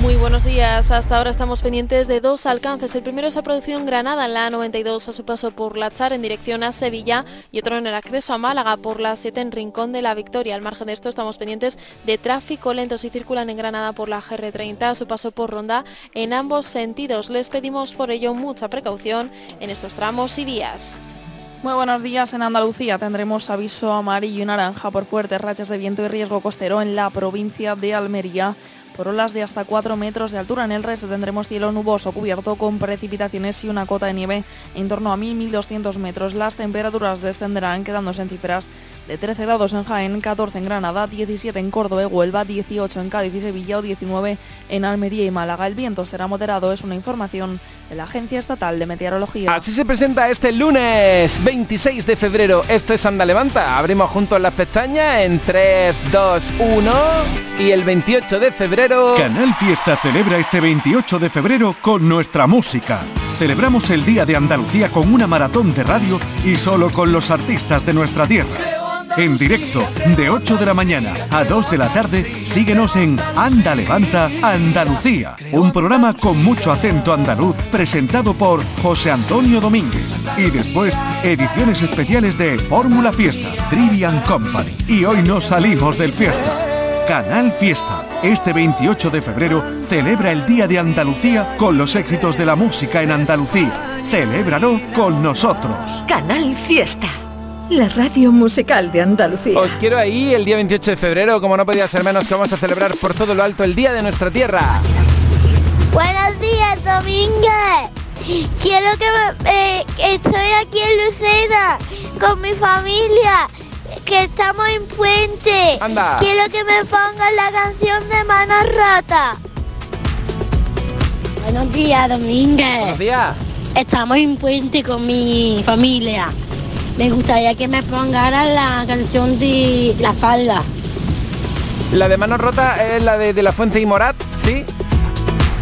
Muy buenos días. Hasta ahora estamos pendientes de dos alcances. El primero es a producción Granada en la 92 a su paso por La Char en dirección a Sevilla y otro en el acceso a Málaga por la 7 en Rincón de la Victoria. Al margen de esto estamos pendientes de tráfico lento si circulan en Granada por la GR30 a su paso por Ronda en ambos sentidos. Les pedimos por ello mucha precaución en estos tramos y vías. Muy buenos días. En Andalucía tendremos aviso amarillo y naranja por fuertes rachas de viento y riesgo costero en la provincia de Almería por olas de hasta 4 metros de altura. En el resto tendremos cielo nuboso cubierto con precipitaciones y una cota de nieve en torno a 1.000-1.200 metros. Las temperaturas descenderán quedándose en cifras de 13 grados en Jaén, 14 en Granada, 17 en Córdoba y Huelva, 18 en Cádiz y Sevilla o 19 en Almería y Málaga. El viento será moderado, es una información de la Agencia Estatal de Meteorología. Así se presenta este lunes 26 de febrero. Esto es Anda Levanta. Abrimos juntos las pestañas en 3, 2, 1 y el 28 de febrero. Canal Fiesta celebra este 28 de febrero con nuestra música. Celebramos el Día de Andalucía con una maratón de radio y solo con los artistas de nuestra tierra. En directo, de 8 de la mañana a 2 de la tarde, síguenos en Anda Levanta Andalucía, un programa con mucho acento andaluz presentado por José Antonio Domínguez. Y después, ediciones especiales de Fórmula Fiesta, Trivian Company. Y hoy nos salimos del fiesta. Canal Fiesta, este 28 de febrero, celebra el Día de Andalucía con los éxitos de la música en Andalucía. Celébralo con nosotros. Canal Fiesta la radio musical de Andalucía. Os quiero ahí el día 28 de febrero, como no podía ser menos, que vamos a celebrar por todo lo alto el Día de nuestra Tierra. Buenos días, Domínguez. Quiero que me... Eh, estoy aquí en Lucena con mi familia, que estamos en Puente. Anda. Quiero que me pongan la canción de Manos Rota. Buenos días, Domínguez. Buenos días. Estamos en Puente con mi familia. Me gustaría que me pongaran la canción de La Falda. La de Manos Rota es la de, de La Fuente y Morat, ¿sí?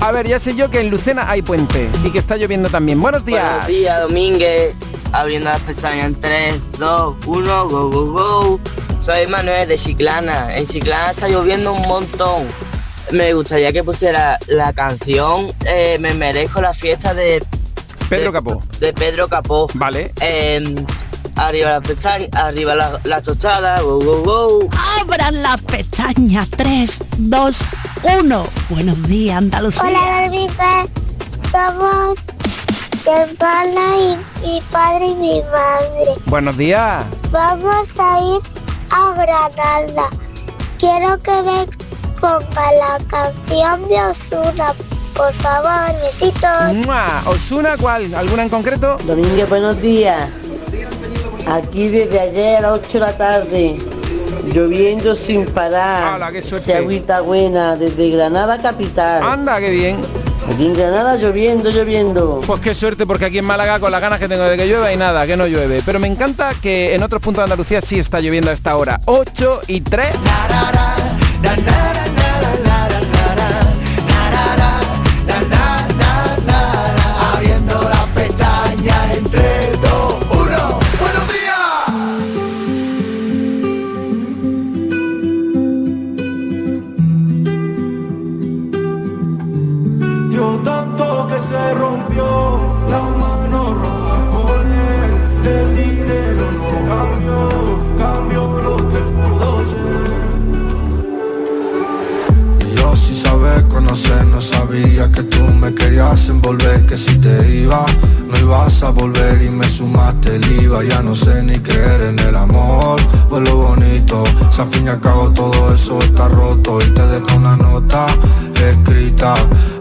A ver, ya sé yo que en Lucena hay puente y que está lloviendo también. Buenos días. Buenos días, Domínguez. Abriendo las pestañas en 3, 2, 1, go, go, go. Soy Manuel de Chiclana. En Chiclana está lloviendo un montón. Me gustaría que pusiera la canción eh, Me merezco la fiesta de... Pedro Capó. De Pedro Capó. Vale. Eh, arriba la pestaña, arriba la, la tostada, go, go, go. Abran las pestañas, 3, 2, 1. Buenos días, Andalucía. Hola, Dormita. Somos mi hermana y mi padre y mi madre. Buenos días. Vamos a ir a Granada. Quiero que me ponga la canción de Osuna. Por favor, besitos. ¿Osuna cuál? ¿Alguna en concreto? Domínguez, buenos días. Aquí desde ayer a las 8 de la tarde, lloviendo sin parar. ¡Hala, qué suerte! Se agüita buena, desde Granada capital. Anda, qué bien. Aquí en Granada lloviendo, lloviendo. Pues qué suerte, porque aquí en Málaga, con las ganas que tengo de que llueva y nada, que no llueve. Pero me encanta que en otros puntos de Andalucía sí está lloviendo a esta hora. 8 y 3. Abriendo al fin y al cabo todo eso está roto Y te dejo una nota escrita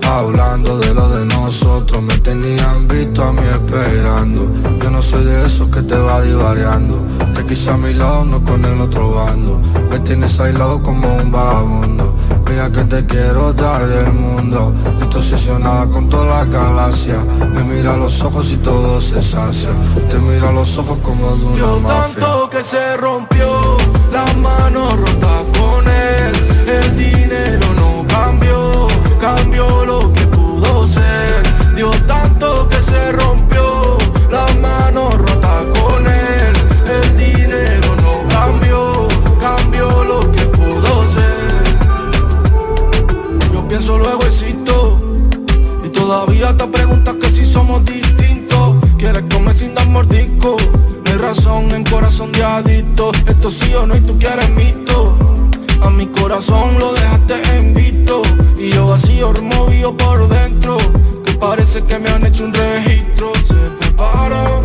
Hablando de lo de nosotros. Me tenían visto a mí esperando. Yo no soy de esos que te va divariando. Te quise a mi lado, no con el otro bando. Me tienes aislado como un vagabundo. Mira que te quiero dar el mundo. Estoy obsesionada con toda la galaxia. Me mira a los ojos y todo se sacia. Te mira a los ojos como de una Yo mafia. tanto que se rompió, la mano rota visto. Esto sí o no y tú quieres mito. A mi corazón lo dejaste en visto. Y yo vacío removido por dentro. Que parece que me han hecho un registro. Se prepara,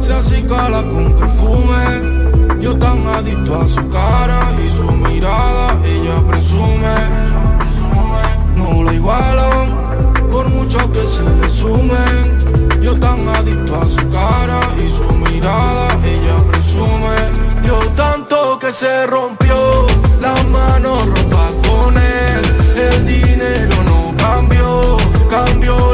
se acicala con perfume. Yo tan adicto a su cara y su mirada, ella presume. No la igualan, por mucho que se le sumen. Yo tan adicto a su cara y su mirada, se rompió, la mano rota con él. El dinero no cambió, cambió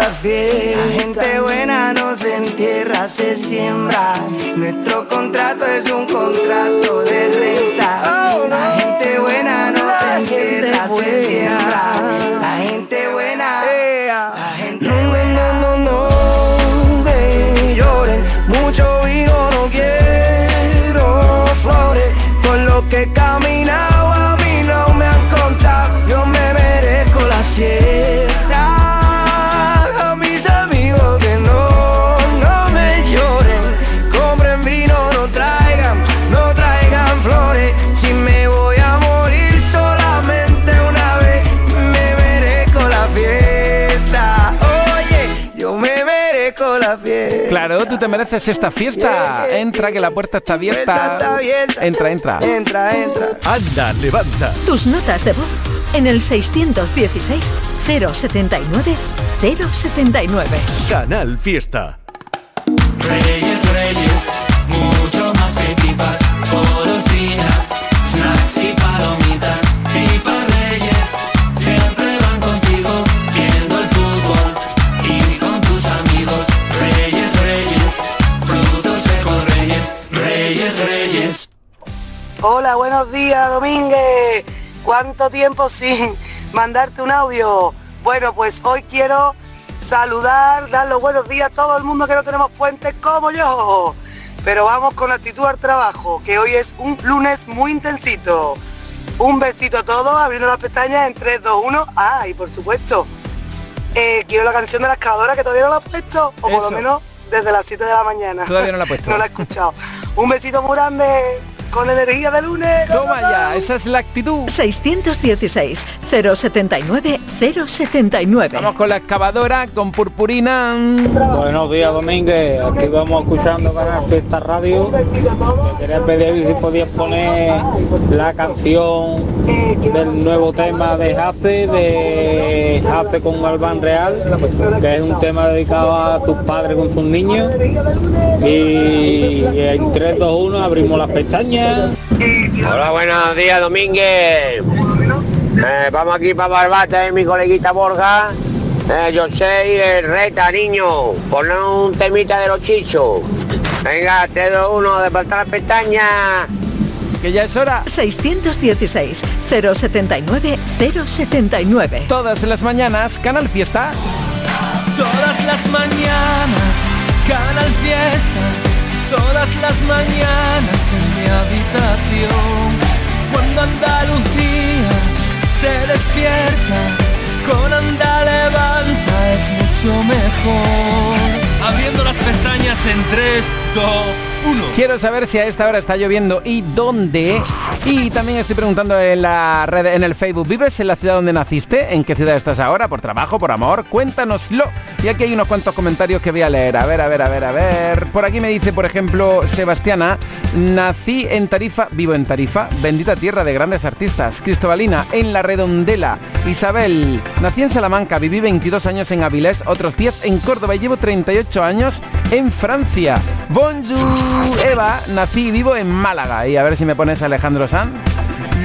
la gente buena no se entierra, se siembra. Nuestro contrato es un contrato de renta. La gente buena no se entierra, se siembra. La gente buena, la gente buena. No, no, no, me lloren. Mucho vino no quiero flores. Con lo que he caminado a mí no me han contado. Yo me merezco la siesta. La fiesta. Claro, tú te mereces esta fiesta. Entra, que la puerta está abierta. Entra, entra. Entra, entra. Anda, levanta. Tus notas de voz en el 616 079 079. Canal Fiesta. Reyes, reyes, Hola, buenos días, Domínguez. ¿Cuánto tiempo sin mandarte un audio? Bueno, pues hoy quiero saludar, dar los buenos días a todo el mundo que no tenemos puente como yo. Pero vamos con actitud al trabajo, que hoy es un lunes muy intensito. Un besito a todos, abriendo las pestañas en 3, 2, 1. Ah, y por supuesto, eh, quiero la canción de la excavadora que todavía no la he puesto, o por Eso. lo menos desde las 7 de la mañana. Todavía no la he puesto. no la he escuchado. Un besito muy grande, con energía de lunes. Toma ya, esa es la actitud. 616 079 079. Vamos con la excavadora, con purpurina. Buenos días, Domínguez. Aquí vamos escuchando Canal Fiesta Radio. Te quería pedir si podías poner la canción del nuevo tema de Jace, de Jace con Galván Real, que es un tema dedicado a sus padres con sus niños. Y en 3, 2, 1 abrimos las pestañas. Hola, buenos días, Domínguez. Eh, vamos aquí para Barbate, mi coleguita Borja. Eh, yo soy el reta, niño. Ponle un temita de los chichos. Venga, 3, 2, 1, despertar las pestañas. Que ya es hora. 616 079 079. Todas las mañanas, Canal Fiesta. Todas las mañanas, Canal Fiesta. Todas las mañanas habitación. Cuando Andalucía se despierta, con Anda levanta es mucho mejor. Abriendo las pestañas en 3, 2, 1. Quiero saber si a esta hora está lloviendo y dónde. Y también estoy preguntando en la red, en el Facebook, ¿vives en la ciudad donde naciste? ¿En qué ciudad estás ahora? ¿Por trabajo? ¿Por amor? Cuéntanoslo. Y aquí hay unos cuantos comentarios que voy a leer. A ver, a ver, a ver, a ver. Por aquí me dice, por ejemplo, Sebastiana, nací en Tarifa, vivo en Tarifa, bendita tierra de grandes artistas. Cristobalina, en La Redondela. Isabel, nací en Salamanca, viví 22 años en Avilés, otros 10 en Córdoba y llevo 38 años en Francia. Bonjour, Eva, nací y vivo en Málaga. Y a ver si me pones Alejandro Sanz.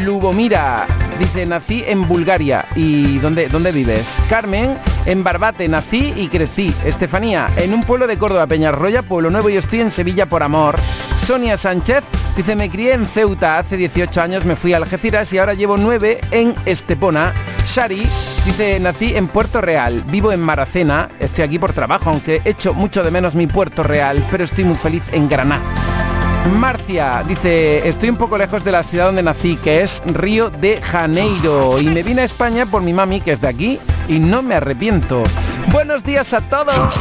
Lubomira dice, nací en Bulgaria. ¿Y dónde, dónde vives? Carmen, en Barbate, nací y crecí. Estefanía, en un pueblo de Córdoba, Peñarroya, Pueblo Nuevo y estoy en Sevilla por amor. Sonia Sánchez dice, me crié en Ceuta hace 18 años, me fui a Algeciras y ahora llevo 9 en Estepona. Shari dice, nací en Puerto Real, vivo en Maracena, estoy aquí por trabajo, aunque echo mucho de menos mi Puerto Real, pero estoy muy feliz en Granada. Marcia dice, estoy un poco lejos de la ciudad donde nací, que es Río de Janeiro, y me vine a España por mi mami, que es de aquí, y no me arrepiento. Buenos días a todos.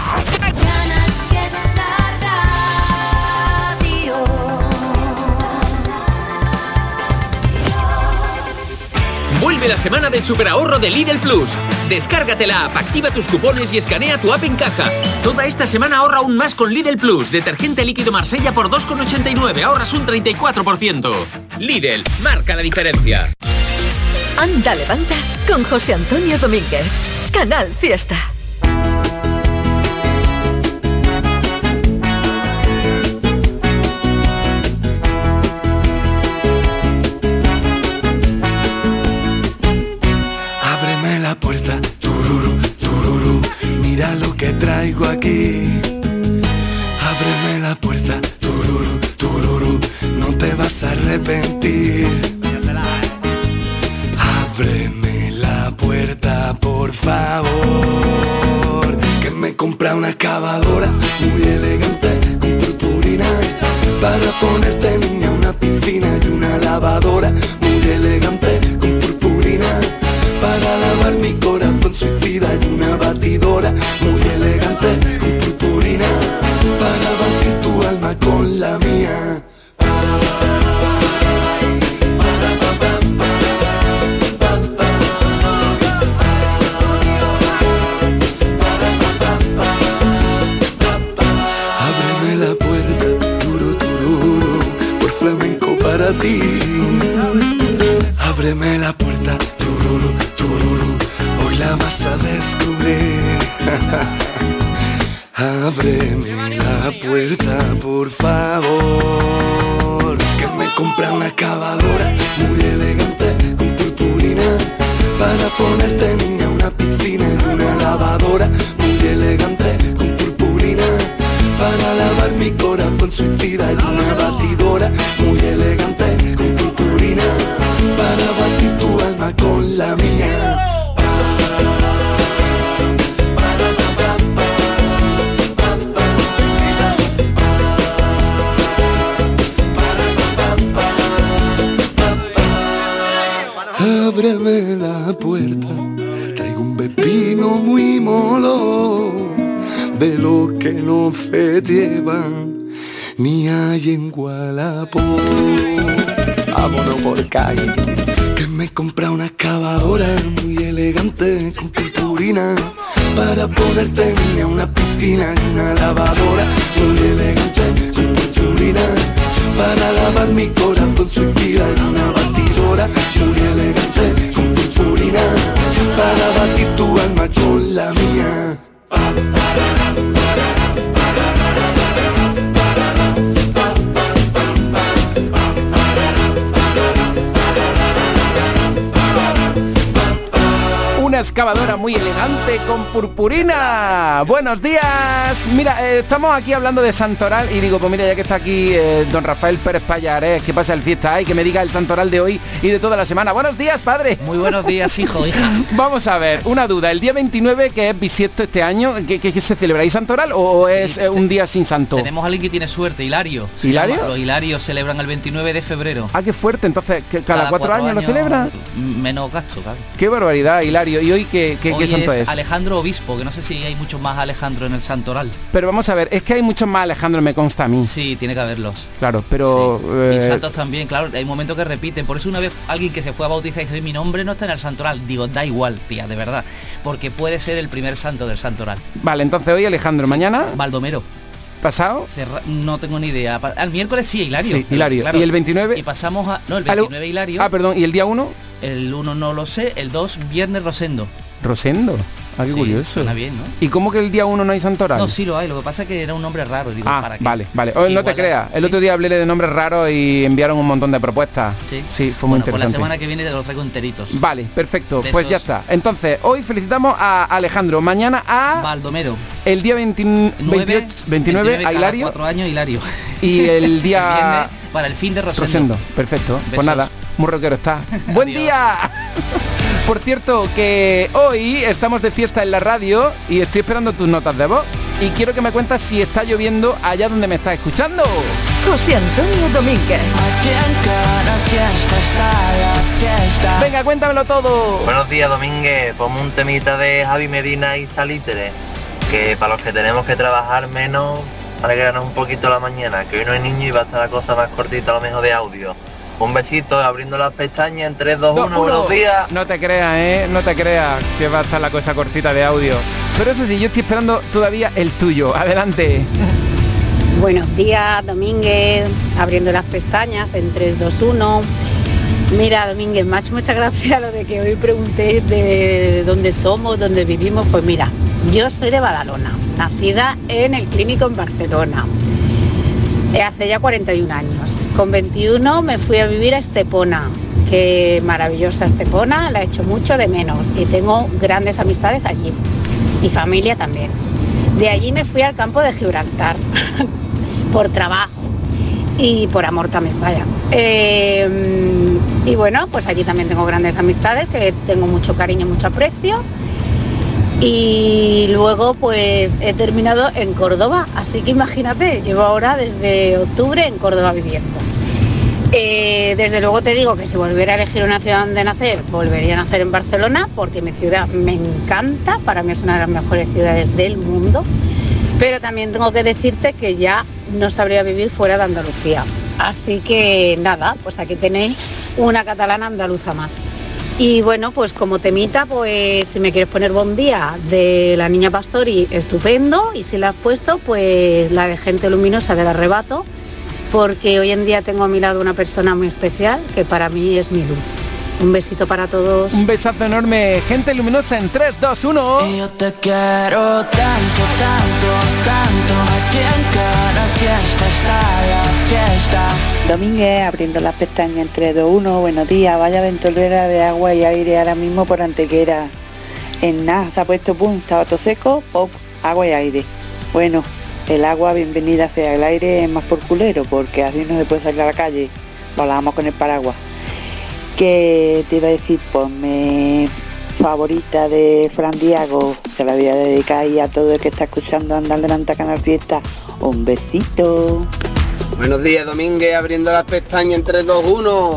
Vuelve la semana del superahorro de Lidl Plus. Descárgate la app, activa tus cupones y escanea tu app en caja. Toda esta semana ahorra aún más con Lidl Plus. Detergente líquido Marsella por 2,89, ahorras un 34%. Lidl, marca la diferencia. Anda, levanta con José Antonio Domínguez. Canal Fiesta. Purpurina. Buenos días. Mira, eh, estamos aquí hablando de Santoral y digo, pues mira, ya que está aquí eh, don Rafael Pérez Payares, que pasa el fiesta y que me diga el Santoral de hoy y de toda la semana. Buenos días, padre. Muy buenos días, hijo, hijas. Vamos a ver, una duda. El día 29, que es bisiesto este año, ¿qué, qué- qué se celebra? ¿Y Santoral o es eh, un día sin santo? Tenemos a alguien que tiene suerte, Hilario. ¿Hilario? llama- los Hilarios celebran el 29 de febrero. Ah, qué fuerte. Entonces, ¿que ¿cada, cuatro, años, lo celebra? m- Menos gasto, claro. Qué barbaridad, Hilario. ¿Y hoy qué, qué- qué Hoy santo es? Alejandro Obispo, que no sé si hay muchos más Alejandro en el Santoral. Pero vamos a ver, es que hay muchos más Alejandro, me consta a mí. Sí, tiene que haberlos. Claro, pero... Y eh, santos también, claro, hay momentos que repiten. Por eso una vez alguien que se fue a bautizar y dice, "Oye, mi nombre no está en el santoral. Digo, da igual, tía, de verdad. Porque puede ser el primer santo del santoral. Vale, entonces hoy Alejandro, mañana... Baldomero. ¿Pasado? Cerra- no tengo ni idea. Al miércoles sí, Hilario. Sí, Hilario. Claro. ¿Y el 29? Y pasamos a... No, el Ah, lo- 29 Hilario. Ah, perdón, ¿y el día 1? El 1 no lo sé. El 2, Viernes Rosendo. Rosendo. Ah, qué Sí, curioso. suena bien, ¿no? ¿Y cómo que el día 1 no hay santoral? No, sí lo hay. Lo que pasa es que era un nombre raro. Digo, Ah, ¿para qué? vale, vale. Oh, no te creas. El ¿sí? otro día hablé de nombres raros y enviaron un montón de propuestas. Sí. fue muy Bueno, pues la interesante. semana que viene te lo traigo enteritos. Vale, perfecto. Pues ya está. Entonces, hoy felicitamos a Alejandro. Mañana a... Baldomero. El día 20 28, 29, a Hilario. cuatro años Hilario. Y el día... El para el fin de Rosendo. Rosendo. Perfecto. Pues Besos. nada, muy rockero está. ¡Buen día! Por cierto, que hoy estamos de fiesta en la radio y estoy esperando tus notas de voz. Y quiero que me cuentas si está lloviendo allá donde me estás escuchando. José Antonio Domínguez. Aquí en cada fiesta está la fiesta. Venga, cuéntamelo todo. Buenos días, Domínguez. Ponme un temita de Javi Medina y Salitre. Que para los que tenemos que trabajar menos, para que ganar un poquito la mañana. Que hoy no hay niño y va a estar la cosa más cortita, a lo mejor de audio. Un besito, abriendo las pestañas en 3, 2, 1, Uno. buenos días. No te creas, ¿eh? No te creas que va a estar la cosa cortita de audio. Pero eso sí, yo estoy esperando todavía el tuyo. Adelante. Buenos días, Domínguez, abriendo las pestañas en 3, 2, 1. Mira, Domínguez, hecho muchas gracias lo de que hoy pregunté de dónde somos, dónde vivimos. Pues mira, yo soy de Badalona, nacida en el clínico en Barcelona. Hace ya 41 años. Con 21 me fui a vivir a Estepona. Qué maravillosa Estepona, la he hecho mucho de menos y tengo grandes amistades allí y familia también. De allí me fui al campo de Gibraltar por trabajo y por amor también, vaya. Eh, y bueno, pues allí también tengo grandes amistades que tengo mucho cariño, mucho aprecio. Y luego pues he terminado en Córdoba, así que imagínate, llevo ahora desde octubre en Córdoba viviendo. Eh, desde luego te digo que si volviera a elegir una ciudad donde nacer, volvería a nacer en Barcelona porque mi ciudad me encanta, para mí es una de las mejores ciudades del mundo, pero también tengo que decirte que ya no sabría vivir fuera de Andalucía. Así que nada, pues aquí tenéis una catalana andaluza más. Y bueno, pues como temita, pues si me quieres poner Bon Día de la Niña Pastori, estupendo. Y si la has puesto, pues la de Gente Luminosa del Arrebato, porque hoy en día tengo a mi lado una persona muy especial que para mí es mi luz. Un besito para todos. Un besazo enorme. Gente luminosa en 3, 2, 1. Yo te quiero tanto, tanto, tanto. Aquí en cada fiesta está la fiesta. Domínguez, abriendo las pestañas entre 2, 1, buenos días, vaya ventolera de agua y aire ahora mismo por Antequera. En nada, se ha puesto estaba todo seco, pop, agua y aire. Bueno, el agua, bienvenida sea el aire, es más por culero, porque así no se puede salir a la calle. Volábamos con el paraguas. Que te iba a decir, ponme favorita de Fran Diago, que la voy a dedicar ahí a todo el que está escuchando Andar Delante Canal Fiesta. Un besito. Buenos días, Domínguez, abriendo las pestañas en 3, 2, 1.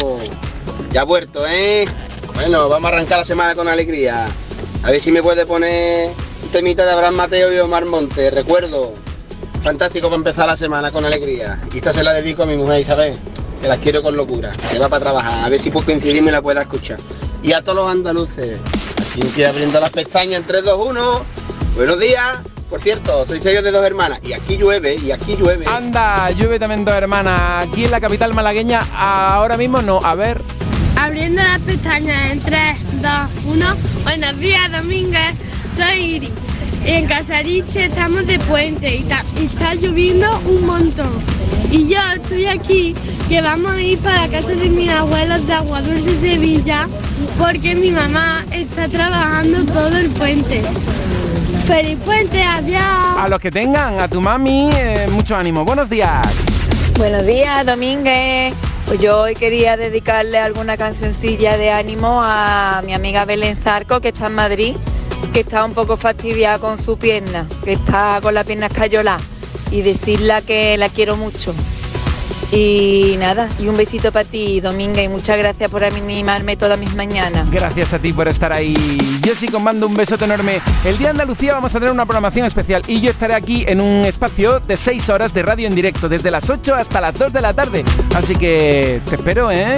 Ya vuelto, ¿eh? Bueno, vamos a arrancar la semana con alegría. A ver si me puede poner un temita de Abraham Mateo y Omar Monte. Recuerdo. Fantástico para empezar la semana con alegría. Y esta se la dedico a mi mujer Isabel, que las quiero con locura. Se va para trabajar. A ver si puedo coincidir y me la pueda escuchar. Y a todos los andaluces. Aquí abriendo las pestañas en 3, 2, 1. Buenos días. Por cierto, soy sello de dos hermanas. Y aquí llueve, y aquí llueve. Anda, llueve también dos hermanas. Aquí en la capital malagueña, ahora mismo no. A ver. Abriendo las pestañas en 3, 2, 1. Buenos días, Domínguez. Soy Iris. Y en Casariche estamos de puente y, ta- y está lloviendo un montón. Y yo estoy aquí, que vamos a ir para la casa de mis abuelos de Aguadulce, Sevilla, porque mi mamá está trabajando todo el puente. ¡Feliz puente! ¡Adiós! A los que tengan, a tu mami, eh, mucho ánimo. Buenos días. Buenos días, Domínguez. Pues yo hoy quería dedicarle alguna cancioncilla de ánimo a mi amiga Belén Zarco, que está en Madrid, que está un poco fastidiada con su pierna, que está con la pierna escayolada, y decirle que la quiero mucho. Y nada, y un besito para ti, Domínguez, y muchas gracias por animarme todas mis mañanas. Gracias a ti por estar ahí. Yo sí os mando un besote enorme. El día de Andalucía vamos a tener una programación especial y yo estaré aquí en un espacio de 6 horas de radio en directo, desde las 8 hasta las 2 de la tarde. Así que te espero, ¿eh?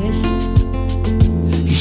y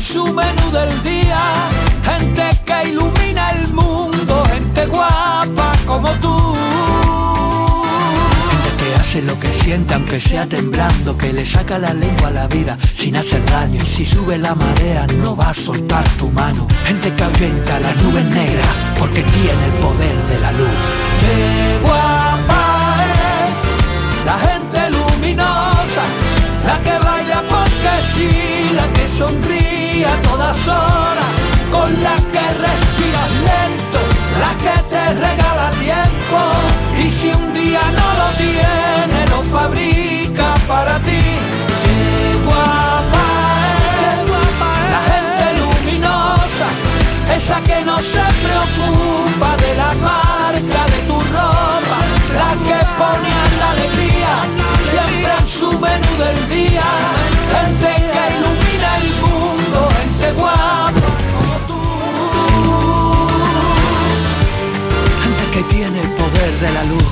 en su menú del día, gente que ilumina el mundo, gente guapa como tú. Gente que hace lo que siente aunque sea temblando, que le saca la lengua a la vida sin hacer daño y si sube la marea no va a soltar tu mano. Gente que ahuyenta las nubes negras porque tiene el poder de la luz. Qué guapa es la gente luminosa, la que baila porque sí, la que sonríe a todas horas, con la que respiras lento, la que te regala tiempo. Y si un día no lo tiene, lo fabrica para ti. Qué guapa es, la gente luminosa, esa que no se preocupa de la marca de tu ropa, la que pone la alegría siempre en su menú del día. Tiene el poder de la luz.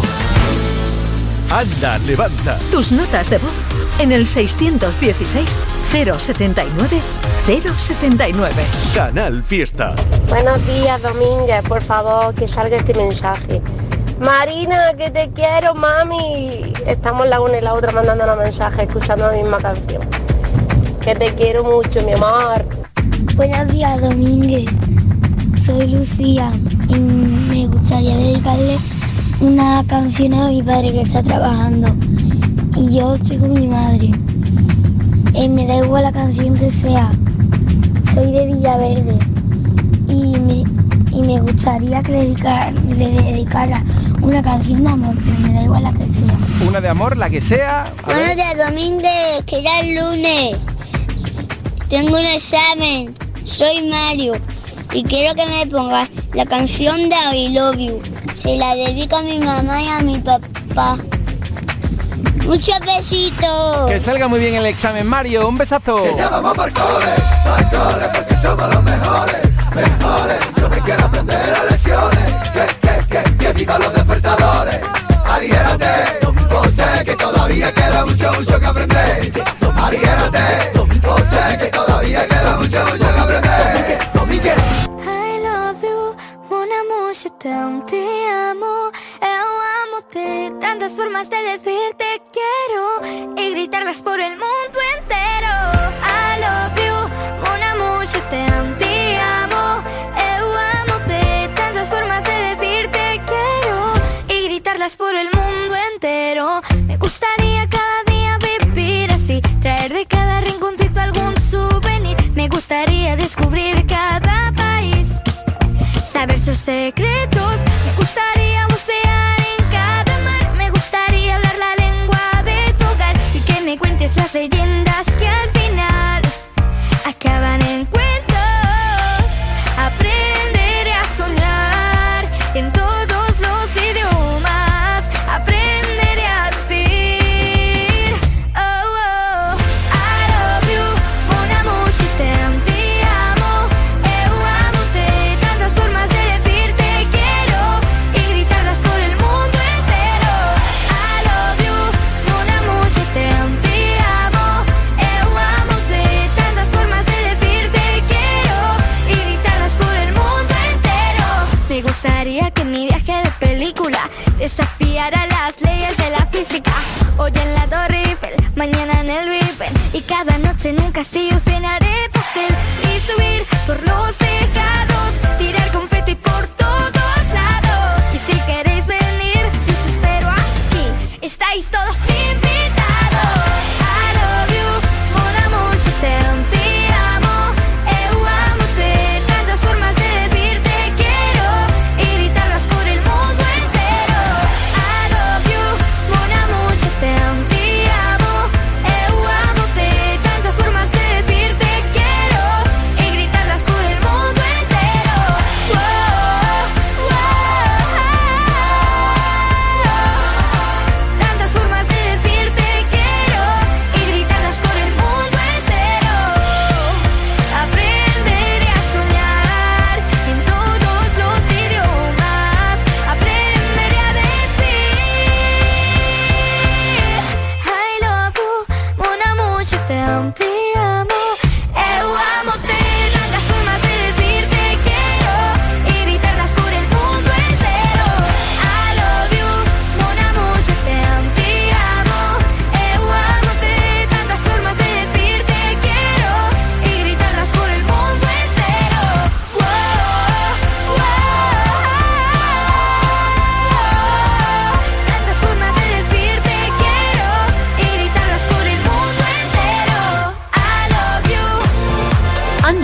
Anda, levanta. Tus notas de voz en el 616 079 079. Canal Fiesta. Buenos días, Domínguez. Por favor, que salga este mensaje. Marina, que te quiero, mami. Estamos la una y la otra mandando los mensajes, escuchando la misma canción. Que te quiero mucho, mi amor. Buenos días, Domínguez. Soy Lucía y me gustaría dedicarle una canción a mi padre que está trabajando. Y yo estoy con mi madre. Eh, me da igual la canción que sea. Soy de Villaverde. Y me, y me gustaría que le dedicara, le dedicara una canción de amor, pero me da igual la que sea. Una de amor, la que sea. A ver. Buenos días, Domínguez, que ya es lunes. Tengo un examen. Soy Mario. Y quiero que me pongas la canción de I Love You. Se la dedico a mi mamá y a mi papá. Muchos besitos. Que salga muy bien el examen, Mario. Un besazo. vamos para cole, porque somos los mejores, mejores. Yo me quiero aprender las lecciones, que, que, que, que viva los despertadores. Aliérate, yo sé que todavía queda mucho, mucho que aprender. Aliérate, yo sé que todavía queda mucho, mucho que aprender. Je t'aime, te amo, eu amo-te. Tantas formas de decir te quiero y gritarlas por el mundo entero. I love you, mon amour, je t'aime, te amo, eu amo-te. Tantas formas de decir te quiero y gritarlas por el mundo entero. Me gustaría cada día vivir así, traer de cada rinconcito algún souvenir. Me gustaría descubrir cada país, saber sus secretos.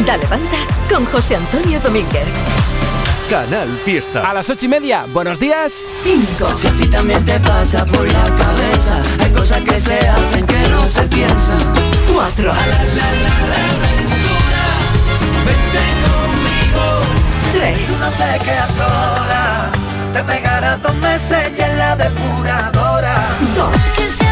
You. Anda, levanta con José Antonio Domínguez. Canal Fiesta. A las ocho y media, buenos días. 5. Si a ti también te pasa por la cabeza, hay cosas que se hacen que no se piensan. 4. Vente conmigo. 3. Tú no te quedas sola, te pegarás dos meses y en la depuradora. 2.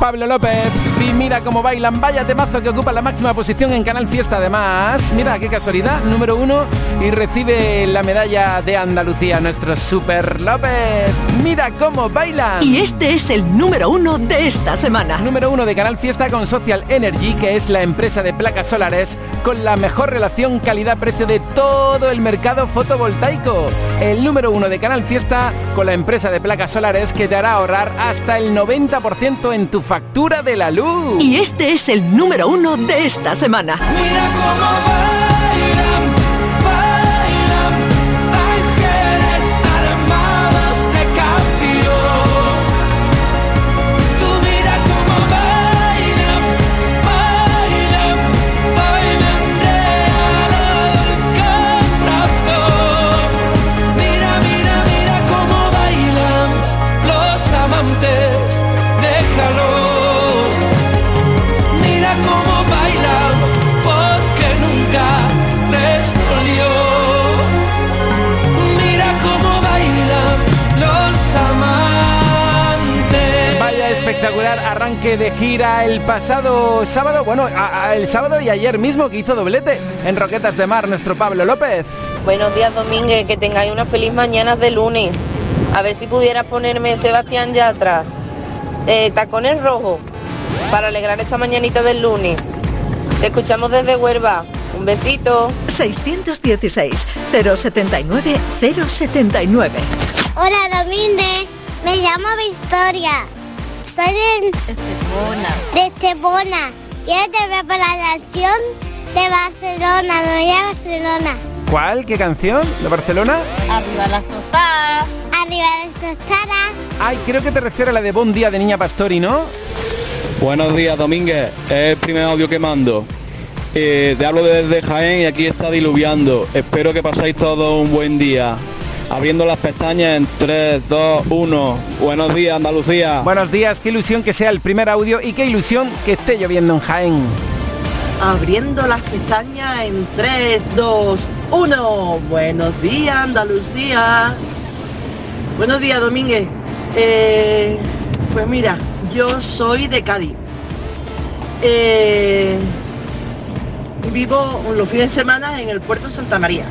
Pablo López. Y mira cómo bailan, vaya temazo que ocupa la máxima posición en Canal Fiesta además. Mira qué casualidad, número uno y recibe la medalla de Andalucía nuestro Super López. Mira cómo bailan. Y este es el número uno de esta semana. Número uno de Canal Fiesta con Social Energy, que es la empresa de placas solares con la mejor relación calidad-precio de todo el mercado fotovoltaico. El número uno de Canal Fiesta con la empresa de placas solares que te hará ahorrar hasta el 90% en tu factura de la luz. Y este es el número uno de esta semana. Espectacular arranque de gira el pasado sábado, bueno, a- a- el sábado y ayer mismo que hizo doblete en Roquetas de Mar nuestro Pablo López. Buenos días, Domínguez, que tengáis una feliz mañana de lunes. A ver si pudieras ponerme Sebastián Yatra, eh, tacones rojos, para alegrar esta mañanita del lunes. Te escuchamos desde Huelva. Un besito. 616 079 079. Hola Domínguez, me llamo Victoria. Soy de Estepona. De Estepona. Quiero que me para la canción de Barcelona, me voy a Barcelona. ¿Cuál? ¿Qué canción? ¿De Barcelona? Arriba las tostadas. Arriba las tostadas. Ay, creo que te refieres a la de Bon Día de Niña Pastori, ¿no? Buenos días, Domínguez. Es el primer audio que mando. Eh, te hablo desde Jaén y aquí está diluviando. Espero que pasáis todo un buen día. Abriendo las pestañas en 3, 2, 1. Buenos días, Andalucía. Buenos días, qué ilusión que sea el primer audio y qué ilusión que esté lloviendo en Jaén. Abriendo las pestañas en 3, 2, 1. Buenos días, Andalucía. Buenos días, Domínguez. Eh, pues mira, yo soy de Cádiz. Eh, vivo los fines de semana en el puerto Santa María.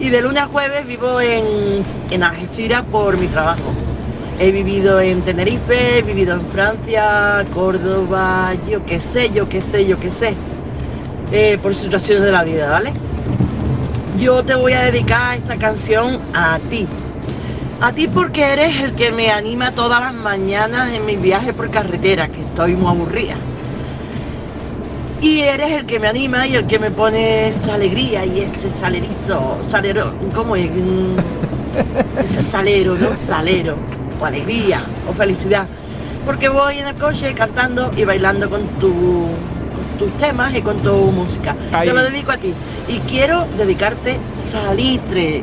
Y de lunes a jueves vivo en, en Algeciras por mi trabajo. He vivido en Tenerife, he vivido en Francia, Córdoba, yo qué sé, yo qué sé, yo qué sé. eh, por situaciones de la vida, ¿vale? Yo te voy a dedicar esta canción a ti. A ti porque eres el que me anima todas las mañanas en mi viaje por carretera, que estoy muy aburrida. Y eres el que me anima y el que me pone esa alegría y ese salerizo, salero, ¿cómo es? Mm, Ese salero, ¿no? Salero, o alegría, o felicidad. Porque voy en el coche cantando y bailando con, tu, con tus temas y con tu música. Ahí. Te lo dedico a ti. Y quiero dedicarte Salitre.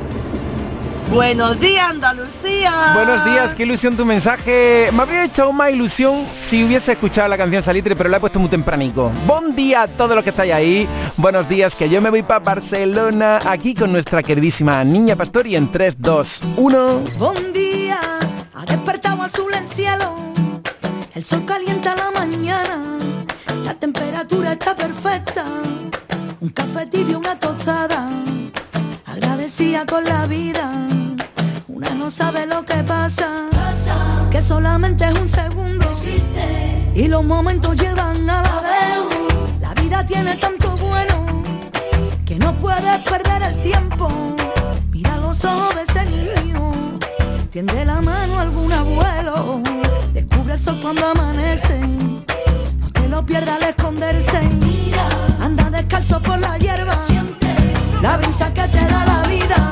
Buenos días, Andalucía. Buenos días, qué ilusión tu mensaje. Me habría hecho aún más ilusión si hubiese escuchado la canción Salitre, pero la he puesto muy tempranico. Buen día a todos los que estáis ahí. Buenos días, que yo me voy para Barcelona, aquí con nuestra queridísima Niña Pastori en 3, 2, 1. Buen día, ha despertado azul el cielo. El sol calienta la mañana. La temperatura está perfecta. Un café tibio, una tostada. Agradecida con la vida. Sabe lo que pasa. Que solamente es un segundo. Y los momentos llevan a la vez. La vida tiene tanto bueno que no puedes perder el tiempo. Mira los ojos de ese niño. Tiende la mano a algún abuelo. Descubre el sol cuando amanece. No te lo pierdas al esconderse. Anda descalzo por la hierba. La brisa que te da la vida.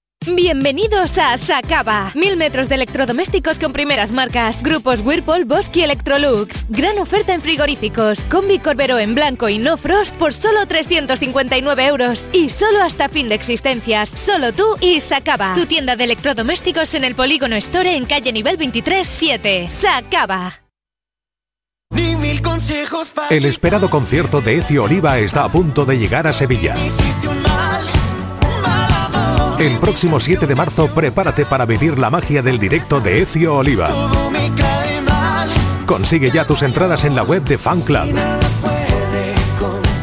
Bienvenidos a Sacaba. Mil metros de electrodomésticos con primeras marcas. Grupos Whirlpool, Bosch y Electrolux. Gran oferta en frigoríficos. Combi Corbero en blanco y no frost por solo 359 euros. Y solo hasta fin de existencias. Solo tú y Sacaba. Tu tienda de electrodomésticos en el Polígono Store en calle nivel 23 7. Sacaba. Ni mil consejos para El esperado concierto de Ecio Oliva está a punto de llegar a Sevilla. El próximo 7 de marzo prepárate para vivir la magia del directo de Ecio Oliva. Consigue ya tus entradas en la web de Fan Club.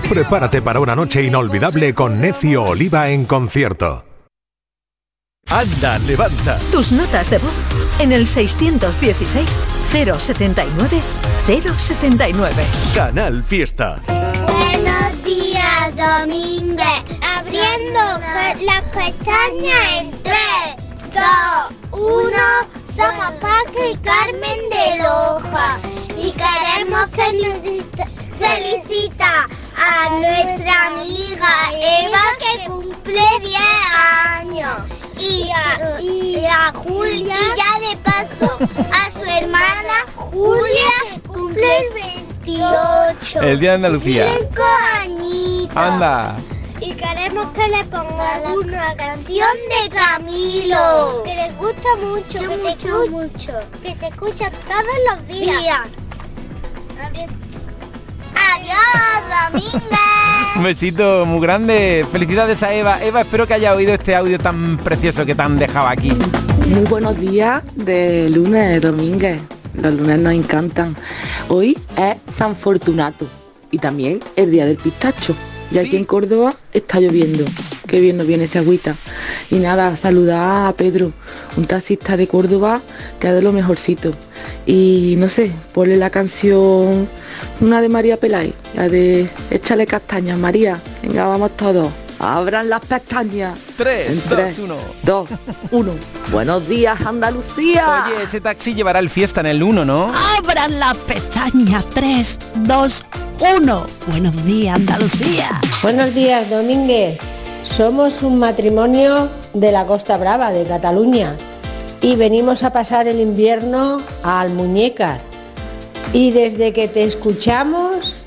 Prepárate para una noche inolvidable con Necio Oliva en concierto. Anda, levanta. Tus notas de voz en el 616 079 079. Canal Fiesta. Buenos días, Domínguez. Las pestañas en 3, 2, 1. Somos Paco y Carmen de Loja. Y queremos felicitar felicita a nuestra amiga Eva que cumple 10 años. Y a, y a Julia, y ya de paso a su hermana Julia que cumple el 28. El día de Andalucía. Cinco añitos. Anda. Y queremos que le pongan una canción de Camilo. Que les gusta mucho, que te escucha mucho. Que te escucha todos los días. Adiós, Domínguez. Un besito muy grande. Felicidades a Eva. Eva, espero que haya oído este audio tan precioso que te han dejado aquí. Muy buenos días de lunes, Domínguez. Los lunes nos encantan. Hoy es San Fortunato y también el día del pistacho. Y aquí en Córdoba está lloviendo. Qué bien nos viene esa agüita. Y nada, saludar a Pedro, un taxista de Córdoba que es de lo mejorcito. Y no sé, ponle la canción, una de María Pelay, la de Échale castañas, María. Venga, vamos todos. Abran las pestañas. Tres, En dos, tres, uno. Dos, uno. Buenos días, Andalucía. Oye, ese taxi llevará el fiesta en el 1, ¿no? Abran las pestañas 3, 2, 1. Buenos días, Andalucía. Buenos días, Domínguez. Somos un matrimonio de la Costa Brava, de Cataluña, y venimos a pasar el invierno a Almuñécar. Y desde que te escuchamos,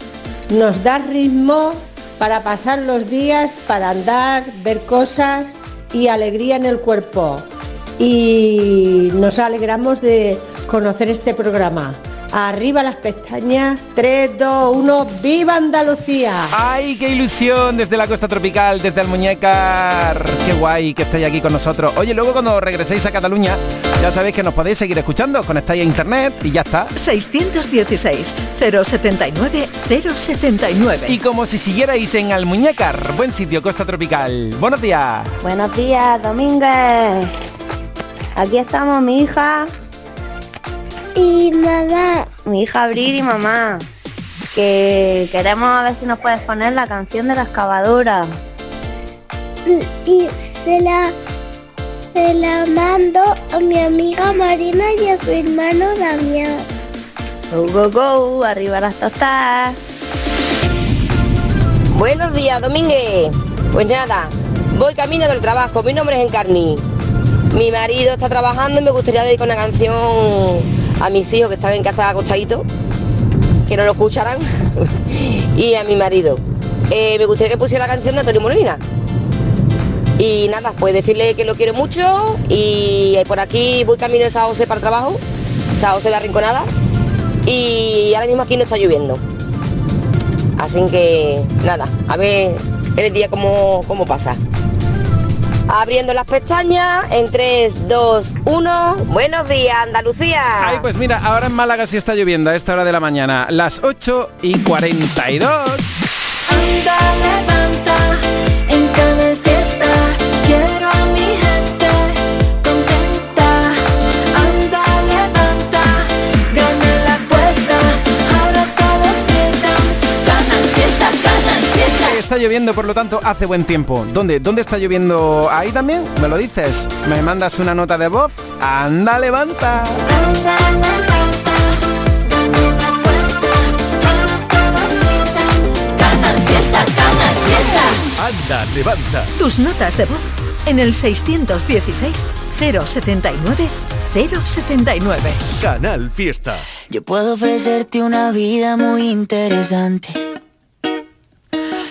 nos das ritmo para pasar los días, para andar, ver cosas y alegría en el cuerpo. Y nos alegramos de conocer este programa. Arriba las pestañas. 3, 2, 1. ¡Viva Andalucía! ¡Ay, qué ilusión! Desde la costa tropical, desde el Muñecar. ¡Qué guay que estáis aquí con nosotros! Oye, luego cuando regreséis a Cataluña, ya sabéis que nos podéis seguir escuchando. Conectáis a internet y ya está. 616 079 079. Y como si siguierais en Almuñécar, buen sitio, costa tropical. Buenos días. Buenos días, Domínguez. Aquí estamos mi hija y mamá. Mi hija Abril y mamá. Que queremos a ver si nos puedes poner la canción de la excavadora. Y se la, se la mando a mi amiga Marina y a su hermano Damián. Go, go, go, arriba las tostadas. Buenos días, Domínguez. Pues nada, voy camino del trabajo. Mi nombre es Encarni. Mi marido está trabajando y me gustaría dedicar una canción a mis hijos que están en casa acostaditos, que no lo escucharán, y a mi marido. Eh, me gustaría que pusiera la canción de Antonio Molina. Y nada, pues decirle que lo quiero mucho y por aquí voy camino de San para el trabajo, San José de la Rinconada, y ahora mismo aquí no está lloviendo. Así que nada, a ver el día cómo, cómo pasa. Abriendo las pestañas en 3, 2, 1. Buenos días, Andalucía. Ay, pues mira, ahora en Málaga sí está lloviendo a esta hora de la mañana, las 8 y 42. Anda, levanta, Está lloviendo, por lo tanto, hace buen tiempo. ¿Dónde? ¿Dónde está lloviendo? ¿Ahí también? ¿Me lo dices? ¿Me mandas una nota de voz? ¡Anda, levanta! Canal Fiesta, Canal Fiesta. Anda, levanta. Tus notas de voz en el 616 079 079. Canal Fiesta. Yo puedo ofrecerte una vida muy interesante.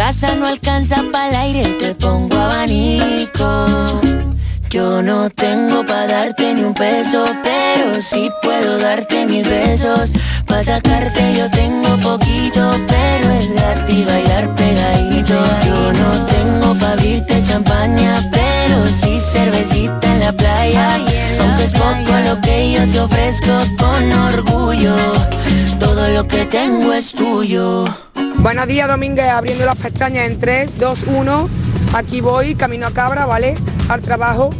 Casa no alcanza para el aire, te pongo abanico. Yo no tengo para darte ni un peso, pero sí puedo darte mis besos. Pa' sacarte yo tengo poquito, pero es gratis bailar pegadito. Yo no tengo pa' abrirte champaña, pero sí cervecita en la playa. Aunque es poco lo que yo te ofrezco con orgullo, todo lo que tengo es tuyo. Buenos días, Domínguez, abriendo las pestañas en 3, 2, 1. Aquí voy, camino a Cabra, ¿vale? Al trabajo,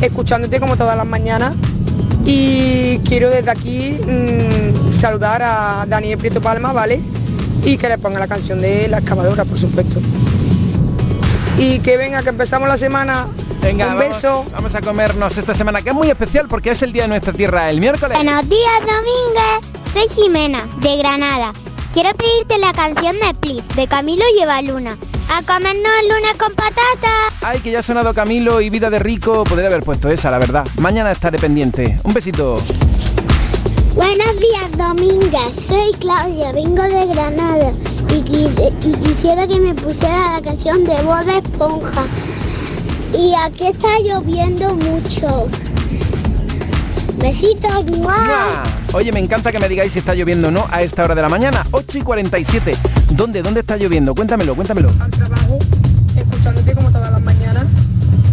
escuchándote como todas las mañanas. Y quiero desde aquí mm, saludar a Daniel Prieto Palma, ¿vale? Y que le ponga la canción de La excavadora, por supuesto. Y que venga, que empezamos la semana. Venga, Un vamos, beso. vamos a comernos esta semana, que es muy especial porque es el día de nuestra tierra, el miércoles. Buenos días, Domínguez. Soy Jimena, de Granada. Quiero pedirte la canción de Plis, de Camilo Lleva Luna. A comernos lunes con patatas. Ay, que ya ha sonado Camilo y Vida de Rico. Podría haber puesto esa, la verdad. Mañana estaré pendiente. Un besito. Buenos días, Domínguez. Soy Claudia, vengo de Granada. Y, qui- y quisiera que me pusiera la canción de Bob Esponja. Y aquí está lloviendo mucho. Besitos, ¡mua! Oye, me encanta que me digáis si está lloviendo o no a esta hora de la mañana. 8 y 47. ¿Dónde? ¿Dónde está lloviendo? Cuéntamelo, cuéntamelo. trabajo, escuchándote como todas las mañanas.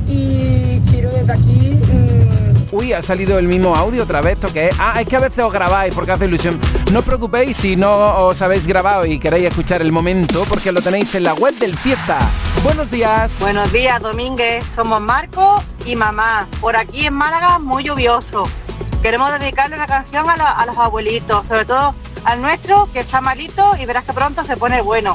Y quiero desde aquí. mm, Uy, ha salido el mismo audio otra vez. ¿Esto qué es? Ah, es que a veces os grabáis porque hace ilusión. No os preocupéis si no os habéis grabado y queréis escuchar el momento porque lo tenéis en la web del Fiesta. Buenos días. Buenos días, Domínguez. Somos Marco y mamá. Por aquí en Málaga, muy lluvioso. Queremos dedicarle una canción a, la- los abuelitos, sobre todo al nuestro, que está malito y verás que pronto se pone bueno.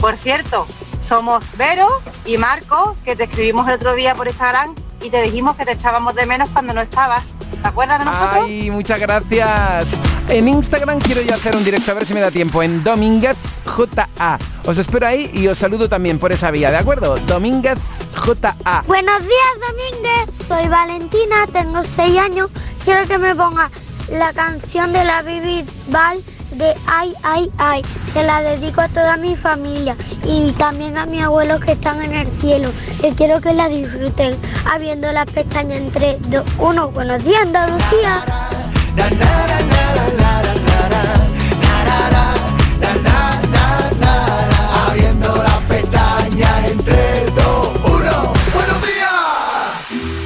Por cierto, somos Vero y Marco, que te escribimos el otro día por Instagram y te dijimos que te echábamos de menos cuando no estabas. ¿Te acuerdas de nosotros? Ay, muchas gracias. En Instagram quiero yo hacer un directo a ver si me da tiempo en Domínguez JA. Os espero ahí y os saludo también por esa vía, ¿de acuerdo? Domínguez JA. Buenos días, Domínguez. Soy Valentina, tengo 6 años. Quiero que me ponga la canción de la Bibi Val de Ay, Ay, Ay. Se la dedico a toda mi familia y también a mis abuelos que están en el cielo. Que quiero que la disfruten. Abriendo las pestañas en 3, 2, 1. Buenos días, Andalucía. Abriendo las pestañas en 3, 2, 1. ¡Buenos días!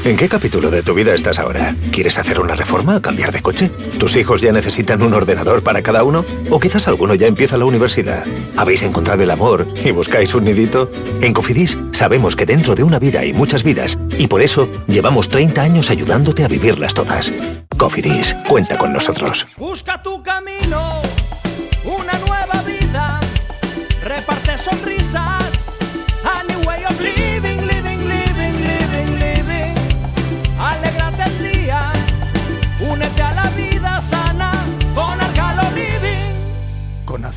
¿En qué capítulo de tu vida estás ahora? ¿Quieres hacer una reforma o cambiar de coche? ¿Tus hijos ya necesitan un ordenador para cada uno? ¿O quizás alguno ya empieza la universidad? ¿Habéis encontrado el amor y buscáis un nidito? En Cofidis sabemos que dentro de una vida hay muchas vidas y por eso llevamos 30 años ayudándote a vivirlas todas. Cofidis, cuenta con nosotros. Busca tu camino,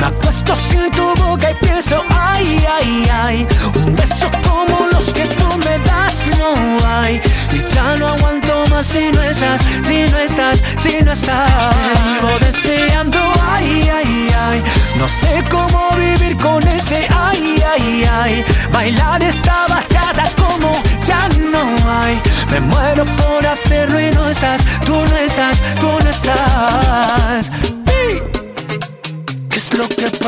Me acuesto sin tu boca y pienso, ay, ay, ay, un beso como los que tú me das no hay. Y ya no aguanto más si no estás, si no estás, si no estás. Te vivo deseando, ay, ay, ay, no sé cómo vivir con ese, ay, ay, ay. Bailar esta bachata como ya no hay. Me muero por hacerlo y no estás, tú no estás, tú no estás.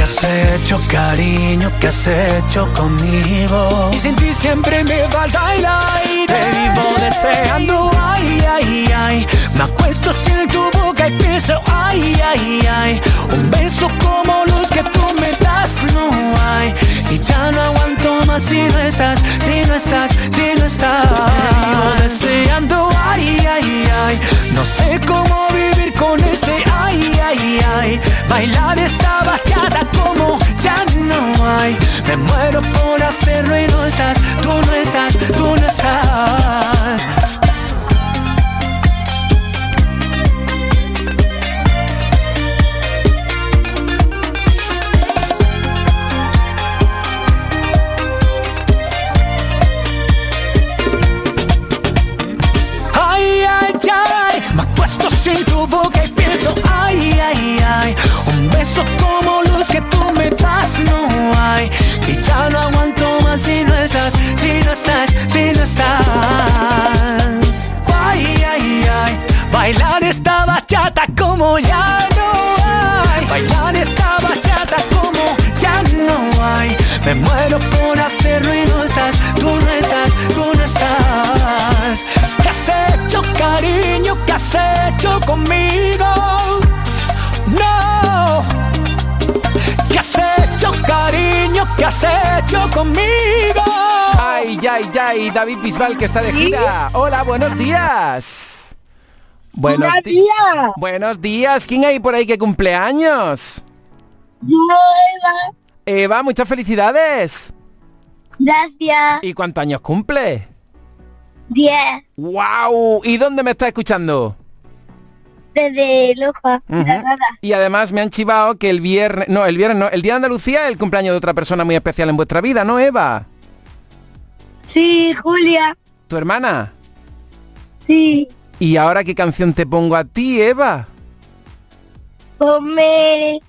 ¿Qué has hecho, cariño? ¿Qué has hecho conmigo? Y sin ti siempre me falta el aire. Te vivo deseando, ay, ay, ay. Me acuesto sin tu boca y pienso, ay, ay, ay. Un beso como los que tú me das, no hay. Y ya no aguanto más si no estás, si no estás, si no estás. Te deseando, ay, ay, ay. No sé cómo vivir con ese, ay, ay, ay. Bailar esta bachata como ya no hay. Me muero por hacerlo y no estás, tú no estás, tú no estás. Boca y pienso, ay, ay, ay, un beso como los que tú me das no hay. Y ya no aguanto más si no estás, si no estás, si no estás. Ay, ay, ay, bailar esta bachata como ya no hay. Bailar esta bachata como ya no hay. Me muero por hacerlo y no estás, tú no estás, tú no estás. Conmigo? No. ¿Qué has hecho, cariño? ¿Qué has hecho conmigo? Ay, ay, ay, David Bisbal que está de gira. Hola, buenos días. Buenos días. Buenos días. ¿Quién hay por ahí que cumpleaños? Yo, Eva. Eva, muchas felicidades. Gracias. ¿Y cuántos años cumple? Diez. ¡Wow! ¿Y dónde me está escuchando? Desde Loja. Ujú. Granada. Y además me han chivado que el viernes, no, el viernes no, el día de Andalucía es el cumpleaños de otra persona muy especial en vuestra vida, ¿no, Eva? Sí, Julia. ¿Tu hermana? Sí. ¿Y ahora qué canción te pongo a ti, Eva? Ponme.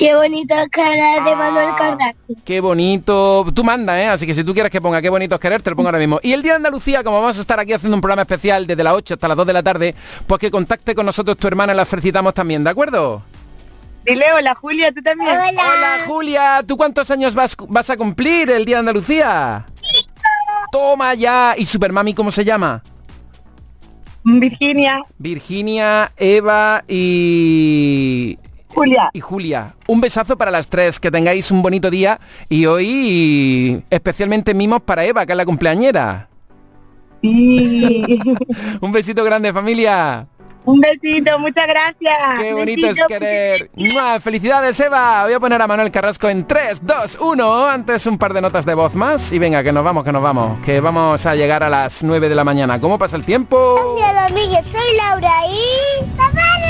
Qué bonita cara de Manuel Carrasco. Qué bonito. Tú manda, ¿eh? Así que si tú quieres que ponga qué bonito es querer, te lo pongo ahora mismo. Y el Día de Andalucía, como vamos a estar aquí haciendo un programa especial desde las 8 hasta las 2 de la tarde, pues que contacte con nosotros tu hermana, la felicitamos también, ¿de acuerdo? Dile hola Julia, tú también. Hola Julia, ¿tú cuántos años vas, vas a cumplir el Día de Andalucía? Toma ya. ¿Y Supermami cómo se llama? Virginia. Virginia, Eva y... Julia. Y Julia. Un besazo para las tres, que tengáis un bonito día y hoy especialmente mimos para Eva, que es la cumpleañera. un besito grande familia. Un besito, muchas gracias. Qué bonito es querer. ¡Mua! Felicidades Eva. Voy a poner a Manuel Carrasco en 3, 2, 1. Antes un par de notas de voz más y venga, que nos vamos, que nos vamos. Que vamos a llegar a las 9 de la mañana. ¿Cómo pasa el tiempo? Hola, amigues, soy Laura y...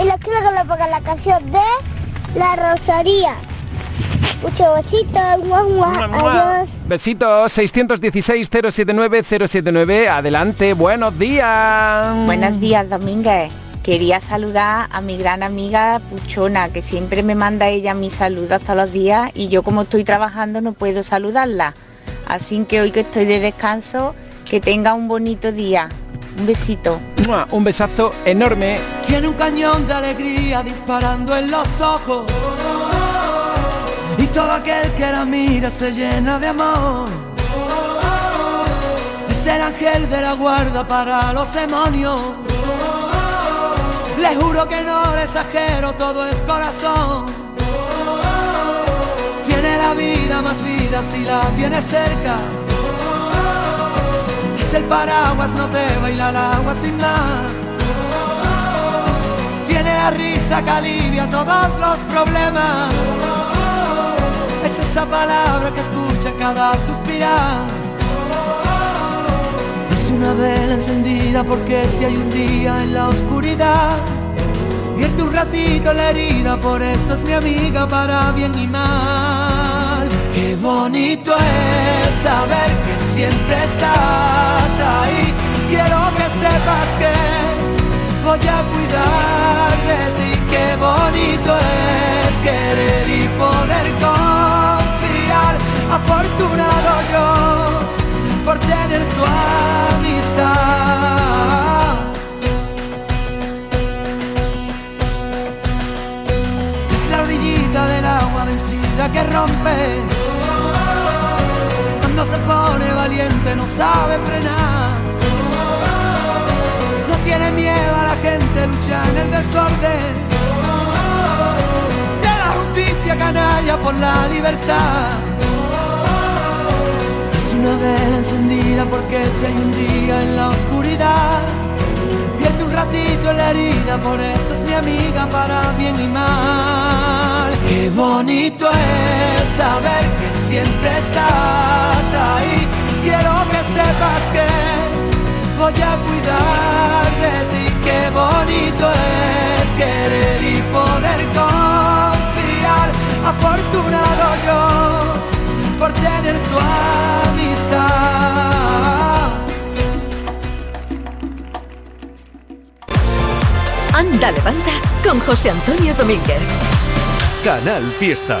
Y les quiero que le pongan la canción de La Rosaría. Muchos besitos. Mua, mua. Adiós. Besitos 616-079-079. Adelante, buenos días. Buenos días, Domínguez. Quería saludar a mi gran amiga Puchona, que siempre me manda ella mis saludos todos los días y yo como estoy trabajando no puedo saludarla. Así que hoy que estoy de descanso, que tenga un bonito día. Un besito. ¡Mua! Un besazo enorme. Tiene un cañón de alegría disparando en los ojos. Y todo aquel que la mira se llena de amor. Es el ángel de la guarda para los demonios. Le juro que no le exagero, todo es corazón. Tiene la vida más vida si la tiene cerca. Es el paraguas, no te baila el agua sin más. Tiene la risa que alivia todos los problemas. Es esa palabra que escucha cada suspirar. Es una vela encendida porque si hay un día en la oscuridad, vierte un ratito la herida, por eso es mi amiga para bien y mal. Qué bonito es saber que siempre estás ahí. Quiero que sepas que voy a cuidar de ti. Qué bonito es querer y poder confiar. Afortunado yo por tener tu amistad. Es la orillita del agua vencida que rompe pone valiente, no sabe frenar. No tiene miedo a la gente, lucha en el desorden. De la justicia canalla por la libertad. Es una vela encendida porque si hay un día en la oscuridad un ratito la herida, por eso es mi amiga para bien y mal. Qué bonito es saber que siempre estás ahí. Quiero que sepas que voy a cuidar de ti. Qué bonito es querer y poder confiar. Afortunado yo por tener tu amistad. Anda, levanta con José Antonio Domínguez. Canal Fiesta.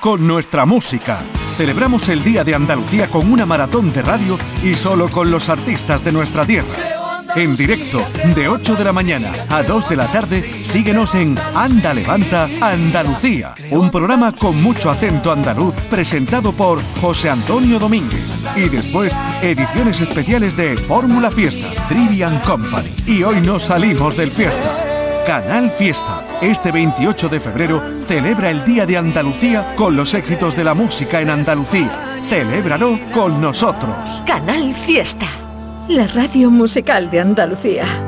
con nuestra música. Celebramos el Día de Andalucía con una maratón de radio y solo con los artistas de nuestra tierra. En directo, de 8 de la mañana a 2 de la tarde, síguenos en Anda Levanta Andalucía, un programa con mucho acento andaluz presentado por José Antonio Domínguez. Y después, ediciones especiales de Fórmula Fiesta, Trivian Company. Y hoy nos salimos del fiesta. Canal Fiesta. Este 28 de febrero celebra el Día de Andalucía con los éxitos de la música en Andalucía. Celébralo con nosotros. Canal Fiesta, la radio musical de Andalucía.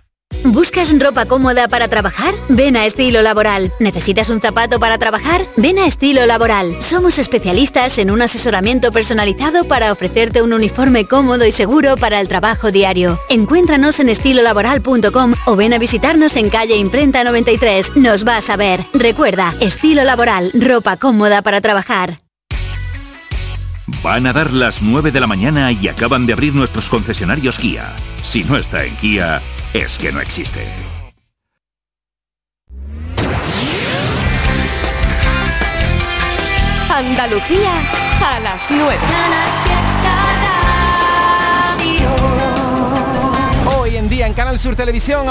¿Buscas ropa cómoda para trabajar? Ven a Estilo Laboral. ¿Necesitas un zapato para trabajar? Ven a Estilo Laboral. Somos especialistas en un asesoramiento personalizado para ofrecerte un uniforme cómodo y seguro para el trabajo diario. Encuéntranos en estilolaboral.com o ven a visitarnos en calle Imprenta 93. Nos vas a ver. Recuerda, Estilo Laboral, ropa cómoda para trabajar. Van a dar las 9 de la mañana y acaban de abrir nuestros concesionarios Kia. Si no está en Kia, es que no existe. Andalucía a las 9. Hoy en día en Canal Sur Televisión